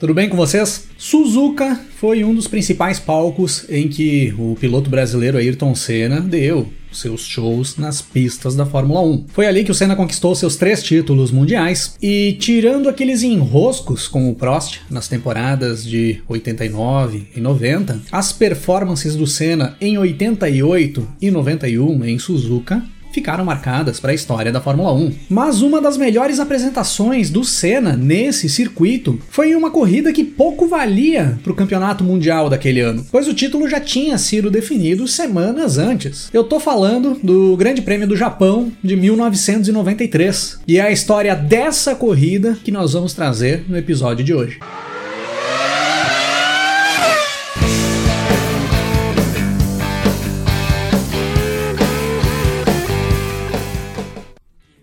Tudo bem com vocês? Suzuka foi um dos principais palcos em que o piloto brasileiro Ayrton Senna deu seus shows nas pistas da Fórmula 1. Foi ali que o Senna conquistou seus três títulos mundiais e tirando aqueles enroscos com o Prost nas temporadas de 89 e 90, as performances do Senna em 88 e 91 em Suzuka ficaram marcadas para a história da Fórmula 1. Mas uma das melhores apresentações do Senna nesse circuito foi em uma corrida que pouco valia para o campeonato mundial daquele ano, pois o título já tinha sido definido semanas antes. Eu tô falando do Grande Prêmio do Japão de 1993 e é a história dessa corrida que nós vamos trazer no episódio de hoje.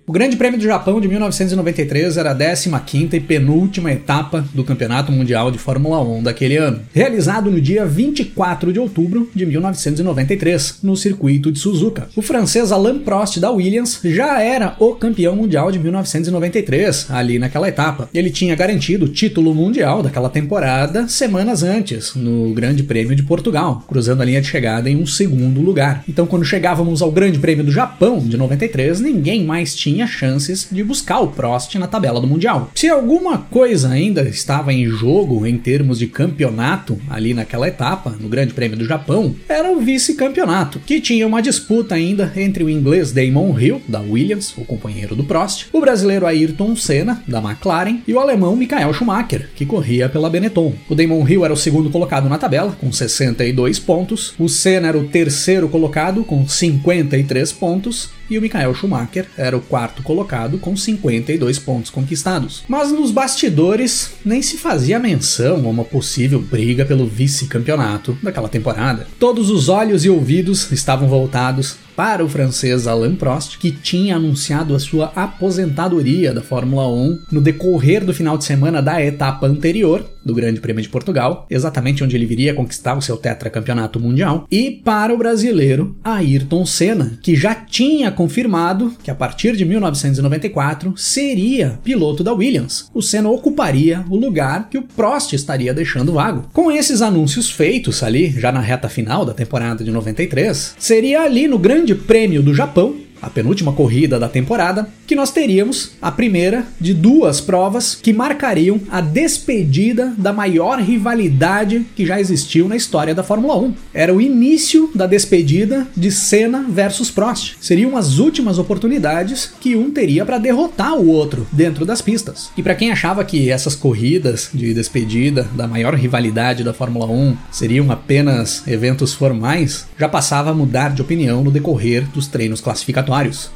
O Grande Prêmio do Japão de 1993 era a 15ª e penúltima etapa do Campeonato Mundial de Fórmula 1 daquele ano, realizado no dia 24 de outubro de 1993, no circuito de Suzuka. O francês Alain Prost da Williams já era o campeão mundial de 1993 ali naquela etapa. Ele tinha garantido o título mundial daquela temporada semanas antes, no Grande Prêmio de Portugal, cruzando a linha de chegada em um segundo lugar. Então, quando chegávamos ao Grande Prêmio do Japão de 93, ninguém mais tinha tinha chances de buscar o Prost na tabela do Mundial. Se alguma coisa ainda estava em jogo em termos de campeonato ali naquela etapa, no Grande Prêmio do Japão, era o vice-campeonato, que tinha uma disputa ainda entre o inglês Damon Hill, da Williams, o companheiro do Prost, o brasileiro Ayrton Senna, da McLaren, e o alemão Michael Schumacher, que corria pela Benetton. O Damon Hill era o segundo colocado na tabela, com 62 pontos, o Senna era o terceiro colocado, com 53 pontos, e o Michael Schumacher era o quarto colocado com 52 pontos conquistados. Mas nos bastidores nem se fazia menção a uma possível briga pelo vice-campeonato daquela temporada. Todos os olhos e ouvidos estavam voltados para o francês Alain Prost, que tinha anunciado a sua aposentadoria da Fórmula 1 no decorrer do final de semana da etapa anterior do Grande Prêmio de Portugal, exatamente onde ele viria conquistar o seu tetracampeonato mundial, e para o brasileiro Ayrton Senna, que já tinha confirmado que a partir de 1994 seria piloto da Williams. O Senna ocuparia o lugar que o Prost estaria deixando vago. Com esses anúncios feitos ali, já na reta final da temporada de 93, seria ali no Grande Prêmio do Japão a penúltima corrida da temporada, que nós teríamos a primeira de duas provas que marcariam a despedida da maior rivalidade que já existiu na história da Fórmula 1. Era o início da despedida de Senna versus Prost. Seriam as últimas oportunidades que um teria para derrotar o outro dentro das pistas. E para quem achava que essas corridas de despedida da maior rivalidade da Fórmula 1 seriam apenas eventos formais, já passava a mudar de opinião no decorrer dos treinos classificatórios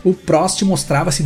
o Prost mostrava-se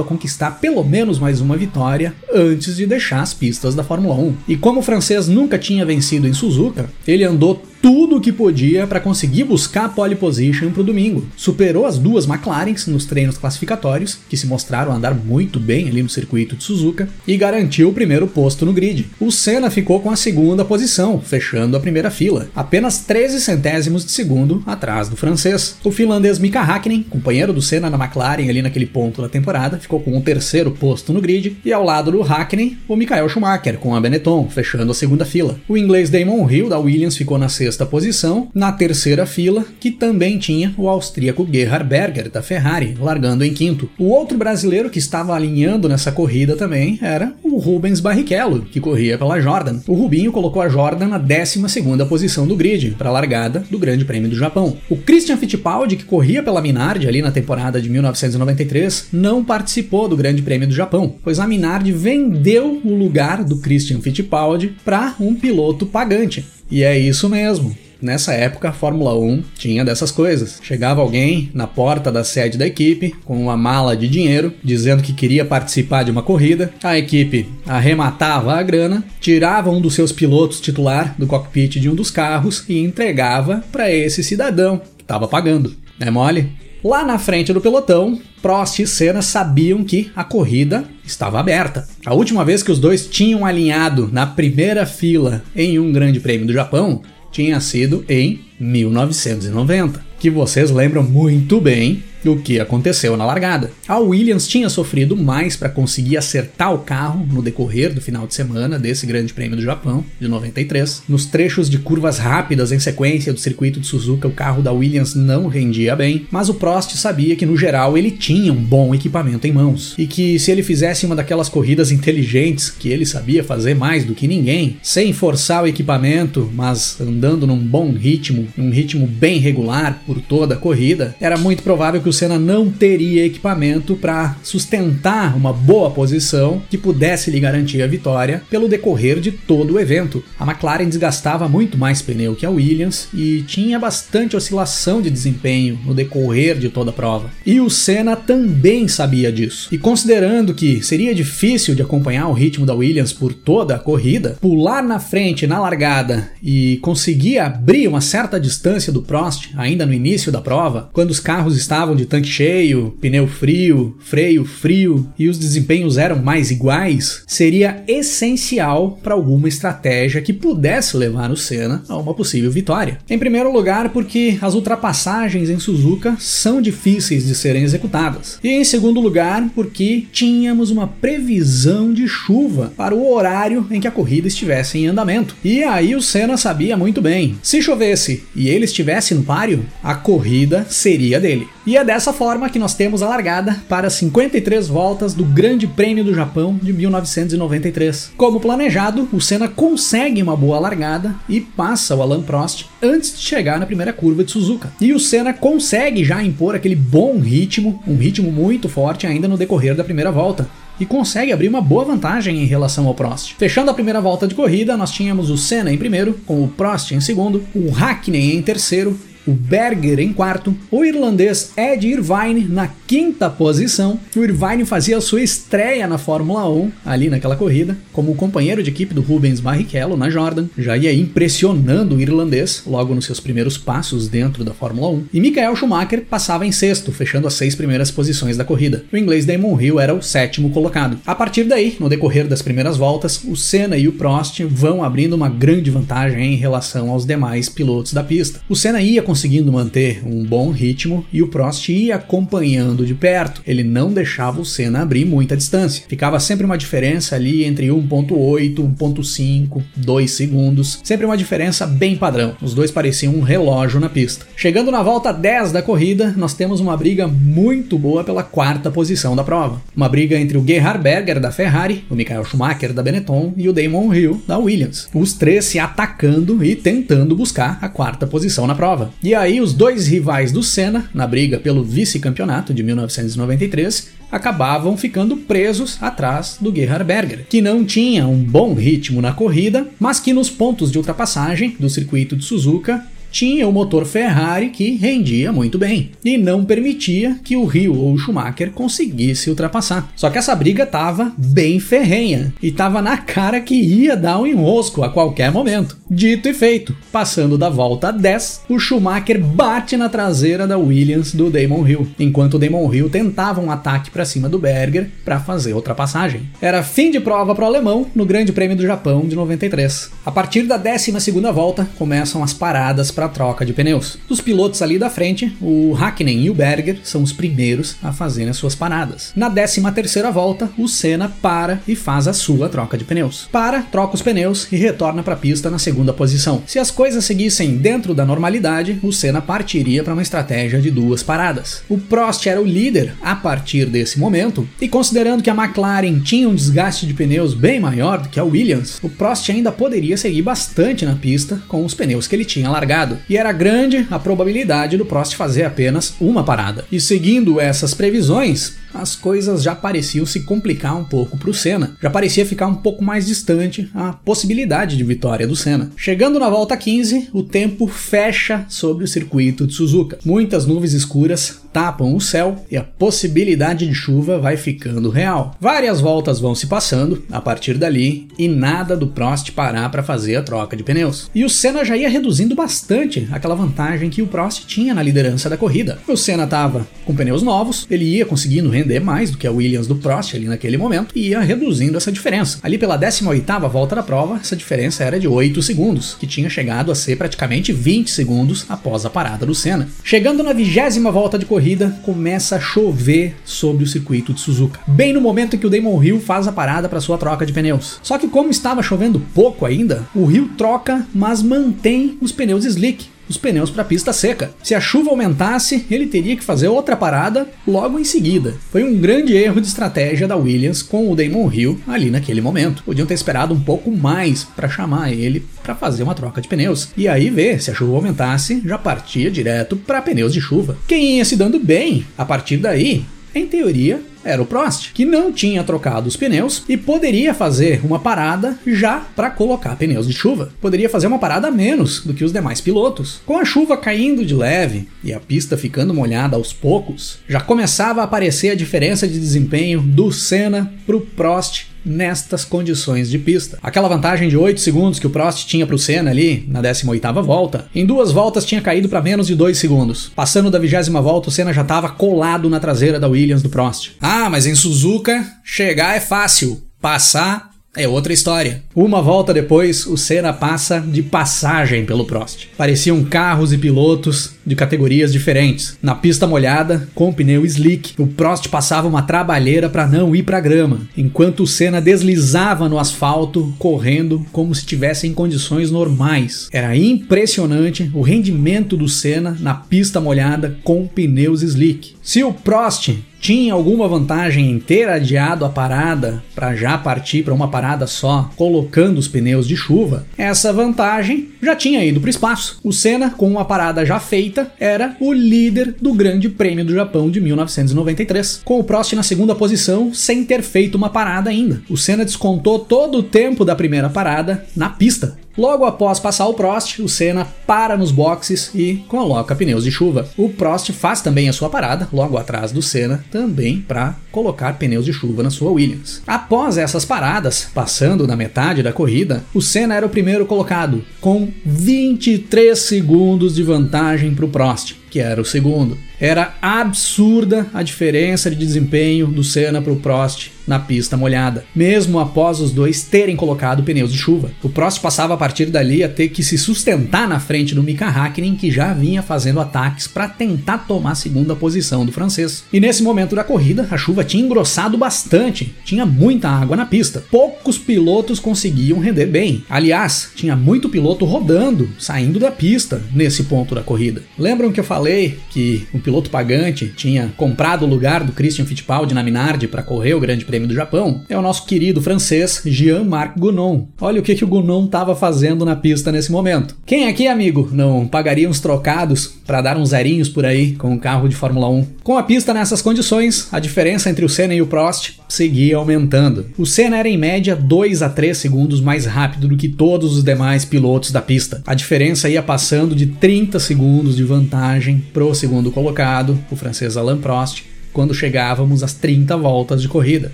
a conquistar pelo menos mais uma vitória antes de deixar as pistas da Fórmula 1. E como o francês nunca tinha vencido em Suzuka, ele andou tudo o que podia para conseguir buscar a pole position para o domingo. Superou as duas McLarens nos treinos classificatórios, que se mostraram andar muito bem ali no circuito de Suzuka, e garantiu o primeiro posto no grid. O Senna ficou com a segunda posição, fechando a primeira fila, apenas 13 centésimos de segundo atrás do francês. O finlandês Mika Hakkinen, companheiro do Senna na McLaren ali naquele ponto da temporada, ficou com o terceiro posto no grid, e ao lado do Hakkinen, o Michael Schumacher com a Benetton, fechando a segunda fila. O inglês Damon Hill da Williams ficou na sexta sexta posição, na terceira fila, que também tinha o austríaco Gerhard Berger da Ferrari, largando em quinto. O outro brasileiro que estava alinhando nessa corrida também era o Rubens Barrichello, que corria pela Jordan. O Rubinho colocou a Jordan na 12 segunda posição do grid, para a largada do Grande Prêmio do Japão. O Christian Fittipaldi, que corria pela Minardi ali na temporada de 1993, não participou do Grande Prêmio do Japão, pois a Minardi vendeu o lugar do Christian Fittipaldi para um piloto pagante. E é isso mesmo. Nessa época, a Fórmula 1 tinha dessas coisas. Chegava alguém na porta da sede da equipe com uma mala de dinheiro, dizendo que queria participar de uma corrida. A equipe arrematava a grana, tirava um dos seus pilotos titular do cockpit de um dos carros e entregava para esse cidadão que estava pagando. É mole? Lá na frente do pelotão, Prost e Senna sabiam que a corrida estava aberta. A última vez que os dois tinham alinhado na primeira fila em um Grande Prêmio do Japão tinha sido em 1990, que vocês lembram muito bem o que aconteceu na largada. A Williams tinha sofrido mais para conseguir acertar o carro no decorrer do final de semana desse Grande Prêmio do Japão de 93. Nos trechos de curvas rápidas em sequência do circuito de Suzuka, o carro da Williams não rendia bem, mas o Prost sabia que no geral ele tinha um bom equipamento em mãos e que se ele fizesse uma daquelas corridas inteligentes que ele sabia fazer mais do que ninguém, sem forçar o equipamento, mas andando num bom ritmo, um ritmo bem regular por toda a corrida, era muito provável que o Senna não teria equipamento para sustentar uma boa posição que pudesse lhe garantir a vitória pelo decorrer de todo o evento. A McLaren desgastava muito mais pneu que a Williams e tinha bastante oscilação de desempenho no decorrer de toda a prova. E o Senna também sabia disso. E considerando que seria difícil de acompanhar o ritmo da Williams por toda a corrida, pular na frente na largada e conseguir abrir uma certa distância do Prost ainda no início da prova, quando os carros estavam de tanque cheio, pneu frio, freio frio e os desempenhos eram mais iguais, seria essencial para alguma estratégia que pudesse levar o Senna a uma possível vitória. Em primeiro lugar, porque as ultrapassagens em Suzuka são difíceis de serem executadas. E em segundo lugar, porque tínhamos uma previsão de chuva para o horário em que a corrida estivesse em andamento. E aí o Senna sabia muito bem: se chovesse e ele estivesse no páreo, a corrida seria dele. E é dessa forma que nós temos a largada para 53 voltas do Grande Prêmio do Japão de 1993. Como planejado, o Senna consegue uma boa largada e passa o Alan Prost antes de chegar na primeira curva de Suzuka. E o Senna consegue já impor aquele bom ritmo, um ritmo muito forte ainda no decorrer da primeira volta e consegue abrir uma boa vantagem em relação ao Prost. Fechando a primeira volta de corrida, nós tínhamos o Senna em primeiro, com o Prost em segundo, o Hackney em terceiro o Berger em quarto, o irlandês Ed Irvine na quinta posição. O Irvine fazia sua estreia na Fórmula 1, ali naquela corrida, como companheiro de equipe do Rubens Barrichello na Jordan, já ia impressionando o irlandês logo nos seus primeiros passos dentro da Fórmula 1. E Michael Schumacher passava em sexto, fechando as seis primeiras posições da corrida. O inglês Damon Hill era o sétimo colocado. A partir daí, no decorrer das primeiras voltas, o Senna e o Prost vão abrindo uma grande vantagem em relação aos demais pilotos da pista. O Senna ia conseguindo manter um bom ritmo e o Prost ia acompanhando de perto. Ele não deixava o Senna abrir muita distância. Ficava sempre uma diferença ali entre 1.8, 1.5, 2 segundos. Sempre uma diferença bem padrão. Os dois pareciam um relógio na pista. Chegando na volta 10 da corrida, nós temos uma briga muito boa pela quarta posição da prova. Uma briga entre o Gerhard Berger da Ferrari, o Michael Schumacher da Benetton e o Damon Hill da Williams. Os três se atacando e tentando buscar a quarta posição na prova. E aí, os dois rivais do Senna, na briga pelo vice-campeonato de 1993, acabavam ficando presos atrás do Gerhard Berger, que não tinha um bom ritmo na corrida, mas que nos pontos de ultrapassagem do circuito de Suzuka tinha o motor Ferrari que rendia muito bem e não permitia que o Rio ou o Schumacher conseguisse ultrapassar. Só que essa briga estava bem ferrenha e estava na cara que ia dar um enrosco a qualquer momento. Dito e feito, passando da volta 10, o Schumacher bate na traseira da Williams do Damon Hill, enquanto o Damon Hill tentava um ataque para cima do Berger para fazer a ultrapassagem. Era fim de prova para o alemão no Grande Prêmio do Japão de 93. A partir da 12 segunda volta começam as paradas para troca de pneus. Dos pilotos ali da frente, o Hakkinen e o Berger são os primeiros a fazerem as suas paradas. Na 13 terceira volta, o Senna para e faz a sua troca de pneus. Para, troca os pneus e retorna para a pista na segunda segunda posição. Se as coisas seguissem dentro da normalidade, o Senna partiria para uma estratégia de duas paradas. O Prost era o líder a partir desse momento, e considerando que a McLaren tinha um desgaste de pneus bem maior do que a Williams, o Prost ainda poderia seguir bastante na pista com os pneus que ele tinha largado. E era grande a probabilidade do Prost fazer apenas uma parada. E seguindo essas previsões, as coisas já pareciam se complicar um pouco para o Senna. Já parecia ficar um pouco mais distante a possibilidade de vitória do Senna. Chegando na volta 15, o tempo fecha sobre o circuito de Suzuka. Muitas nuvens escuras tapam o céu e a possibilidade de chuva vai ficando real. Várias voltas vão se passando a partir dali e nada do Prost parar para fazer a troca de pneus. E o Senna já ia reduzindo bastante aquela vantagem que o Prost tinha na liderança da corrida. O Senna estava com pneus novos, ele ia conseguindo render mais do que a Williams do Prost ali naquele momento e ia reduzindo essa diferença. Ali pela 18ª volta da prova, essa diferença era de 8 segundos, que tinha chegado a ser praticamente 20 segundos após a parada do Senna. Chegando na vigésima volta de corrida, corrida começa a chover sobre o circuito de Suzuka, bem no momento em que o Damon Hill faz a parada para sua troca de pneus. Só que como estava chovendo pouco ainda, o Hill troca, mas mantém os pneus slick, os pneus para a pista seca. Se a chuva aumentasse, ele teria que fazer outra parada logo em seguida. Foi um grande erro de estratégia da Williams com o Damon Hill ali naquele momento. Podiam ter esperado um pouco mais para chamar ele para fazer uma troca de pneus. E aí ver se a chuva aumentasse, já partia direto para pneus de chuva. Quem ia se dando bem a partir daí, em teoria, era o Prost, que não tinha trocado os pneus e poderia fazer uma parada já para colocar pneus de chuva. Poderia fazer uma parada menos do que os demais pilotos. Com a chuva caindo de leve e a pista ficando molhada aos poucos, já começava a aparecer a diferença de desempenho do Senna para o Prost nestas condições de pista. Aquela vantagem de 8 segundos que o Prost tinha para o Senna ali na 18ª volta, em duas voltas tinha caído para menos de 2 segundos. Passando da vigésima volta, o Senna já estava colado na traseira da Williams do Prost. Ah, mas em Suzuka chegar é fácil, passar é outra história. Uma volta depois, o Senna passa de passagem pelo Prost. Pareciam carros e pilotos de categorias diferentes. Na pista molhada, com pneu slick, o Prost passava uma trabalheira para não ir para grama, enquanto o Senna deslizava no asfalto, correndo como se tivesse em condições normais. Era impressionante o rendimento do Senna na pista molhada com pneus slick. Se o Prost tinha alguma vantagem em ter adiado a parada para já partir para uma parada só, colocando os pneus de chuva, essa vantagem já tinha ido para o espaço. O Senna, com uma parada já feita, era o líder do Grande Prêmio do Japão de 1993, com o Prost na segunda posição sem ter feito uma parada ainda. O Senna descontou todo o tempo da primeira parada na pista. Logo após passar o Prost, o Senna para nos boxes e coloca pneus de chuva. O Prost faz também a sua parada, logo atrás do Senna, também para colocar pneus de chuva na sua Williams. Após essas paradas, passando na metade da corrida, o Senna era o primeiro colocado, com 23 segundos de vantagem para o Prost, que era o segundo. Era absurda a diferença de desempenho do Senna para o Prost na pista molhada, mesmo após os dois terem colocado pneus de chuva. O Prost passava a partir dali a ter que se sustentar na frente do Mika Hakkinen, que já vinha fazendo ataques para tentar tomar a segunda posição do francês. E nesse momento da corrida, a chuva tinha engrossado bastante, tinha muita água na pista. Poucos pilotos conseguiam render bem. Aliás, tinha muito piloto rodando, saindo da pista nesse ponto da corrida. Lembram que eu falei que o piloto pagante tinha comprado o lugar do Christian Fittipaldi na Minardi para correr o Grande Prêmio do Japão? É o nosso querido francês Jean-Marc Gounon. Olha o que, que o Gounon estava fazendo na pista nesse momento. Quem aqui, amigo, não pagaria uns trocados para dar uns zerinhos por aí com um carro de Fórmula 1? Com a pista nessas condições, a diferença entre o Senna e o Prost seguia aumentando. O Senna era em média 2 a 3 segundos mais rápido do que todos os demais pilotos da pista. A diferença ia passando de 30 segundos de vantagem pro segundo colocado, o francês Alain Prost, quando chegávamos às 30 voltas de corrida.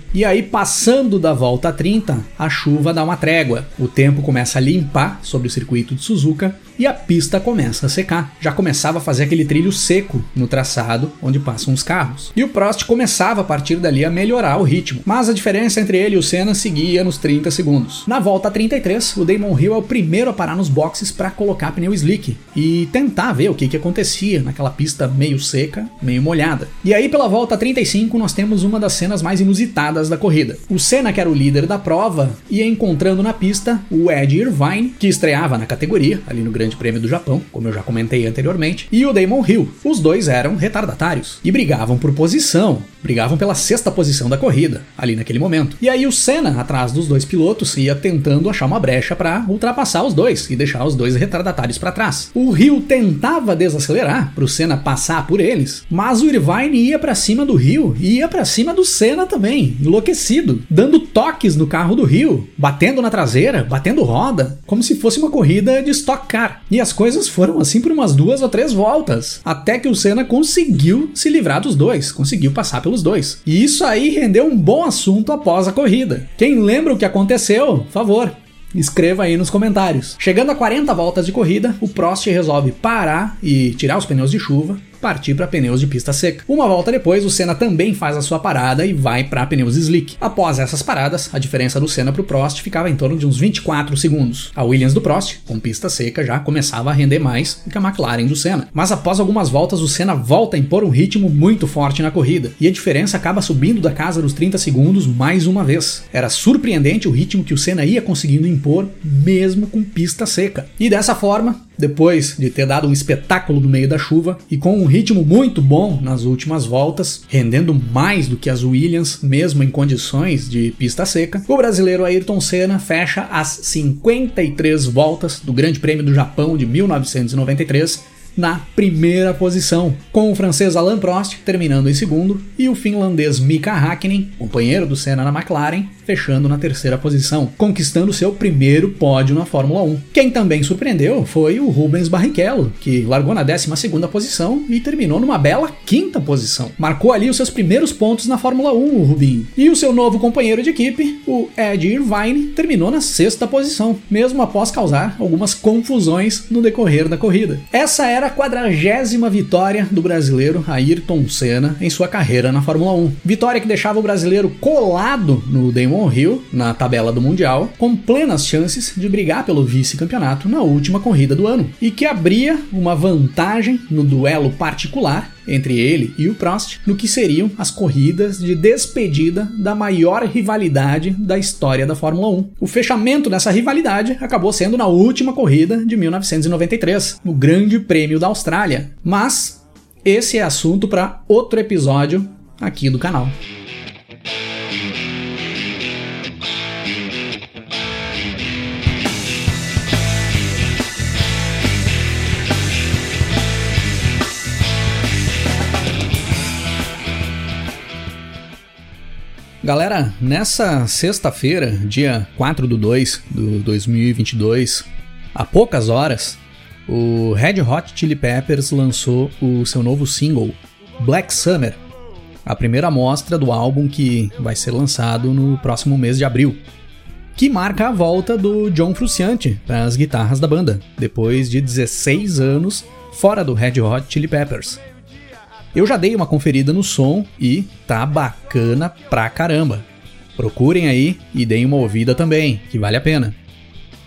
E aí, passando da volta 30, a chuva dá uma trégua. O tempo começa a limpar sobre o circuito de Suzuka e a pista começa a secar. Já começava a fazer aquele trilho seco no traçado onde passam os carros. E o Prost começava a partir dali a melhorar o ritmo, mas a diferença entre ele e o Senna seguia nos 30 segundos. Na volta 33, o Damon Hill é o primeiro a parar nos boxes para colocar pneu slick e tentar ver o que, que acontecia naquela pista meio seca, meio molhada. E aí, pela volta 35, nós temos uma das cenas mais inusitadas da corrida. O Senna, que era o líder da prova, ia encontrando na pista o Ed Irvine, que estreava na categoria, ali no Grande Prêmio do Japão, como eu já comentei anteriormente, e o Damon Hill. Os dois eram retardatários e brigavam por posição, brigavam pela sexta posição da corrida, ali naquele momento. E aí o Senna, atrás dos dois pilotos, ia tentando achar uma brecha para ultrapassar os dois e deixar os dois retardatários para trás. O Hill tentava desacelerar para o Senna passar por eles, mas o Irvine ia para cima cima do Rio e ia para cima do Senna também, enlouquecido, dando toques no carro do Rio, batendo na traseira, batendo roda, como se fosse uma corrida de Stock Car. E as coisas foram assim por umas duas ou três voltas, até que o Senna conseguiu se livrar dos dois, conseguiu passar pelos dois. E isso aí rendeu um bom assunto após a corrida. Quem lembra o que aconteceu, favor, Escreva aí nos comentários. Chegando a 40 voltas de corrida, o Prost resolve parar e tirar os pneus de chuva partir para pneus de pista seca. Uma volta depois, o Senna também faz a sua parada e vai para pneus slick. Após essas paradas, a diferença do Senna para o Prost ficava em torno de uns 24 segundos. A Williams do Prost, com pista seca, já começava a render mais do que a McLaren do Senna. Mas após algumas voltas, o Senna volta a impor um ritmo muito forte na corrida e a diferença acaba subindo da casa dos 30 segundos mais uma vez. Era surpreendente o ritmo que o Senna ia conseguindo impor, mesmo com pista seca. E dessa forma, depois de ter dado um espetáculo no meio da chuva e com um ritmo muito bom nas últimas voltas, rendendo mais do que as Williams, mesmo em condições de pista seca, o brasileiro Ayrton Senna fecha as 53 voltas do Grande Prêmio do Japão de 1993 na primeira posição, com o francês Alain Prost terminando em segundo e o finlandês Mika Hakkinen, companheiro do Senna na McLaren, fechando na terceira posição, conquistando seu primeiro pódio na Fórmula 1. Quem também surpreendeu foi o Rubens Barrichello, que largou na 12 posição e terminou numa bela quinta posição. Marcou ali os seus primeiros pontos na Fórmula 1, o Rubinho. E o seu novo companheiro de equipe, o Ed Irvine, terminou na sexta posição, mesmo após causar algumas confusões no decorrer da corrida. Essa era a quadragésima vitória do brasileiro Ayrton Senna em sua carreira na Fórmula 1. Vitória que deixava o brasileiro colado no Damon Hill na tabela do Mundial, com plenas chances de brigar pelo vice-campeonato na última corrida do ano, e que abria uma vantagem no duelo particular entre ele e o Prost no que seriam as corridas de despedida da maior rivalidade da história da Fórmula 1. O fechamento dessa rivalidade acabou sendo na última corrida de 1993, no Grande Prêmio da Austrália. Mas esse é assunto para outro episódio aqui do canal. Galera, nessa sexta-feira, dia 4 do 2 do 2022, há poucas horas, o Red Hot Chili Peppers lançou o seu novo single, Black Summer, a primeira amostra do álbum que vai ser lançado no próximo mês de abril, que marca a volta do John Frusciante para as guitarras da banda, depois de 16 anos fora do Red Hot Chili Peppers. Eu já dei uma conferida no som e tá bacana pra caramba. Procurem aí e deem uma ouvida também, que vale a pena.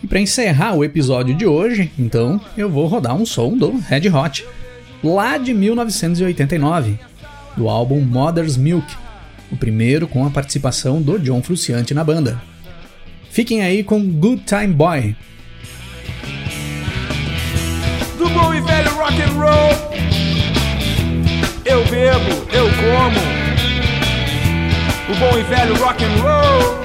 E para encerrar o episódio de hoje, então, eu vou rodar um som do Red Hot, lá de 1989, do álbum Mother's Milk, o primeiro com a participação do John Frusciante na banda. Fiquem aí com Good Time Boy. Do bom e velho rock and roll eu bebo, eu como. O bom e velho rock and roll.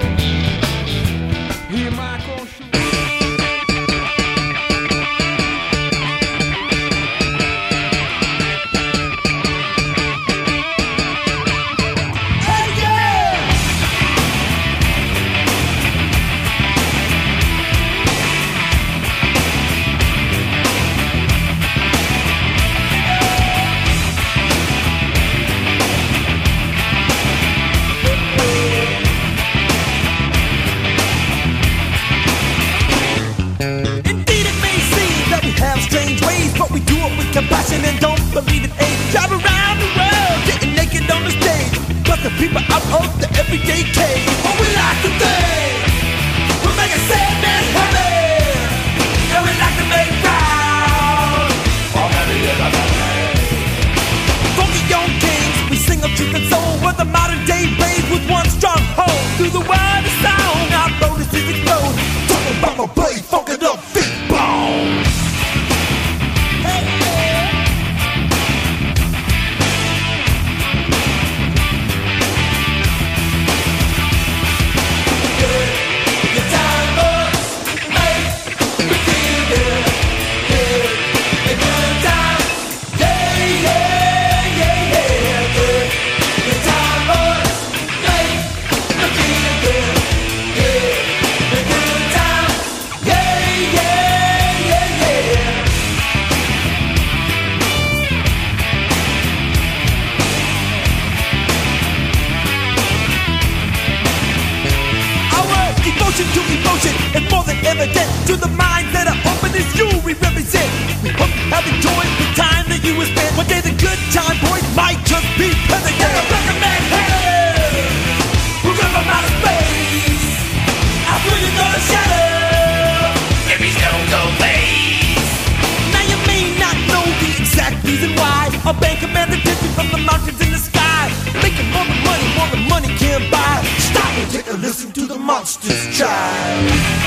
and listen to the monsters child.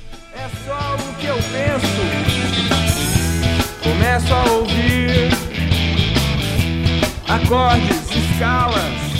É só o que eu penso. Começo a ouvir acordes, escalas.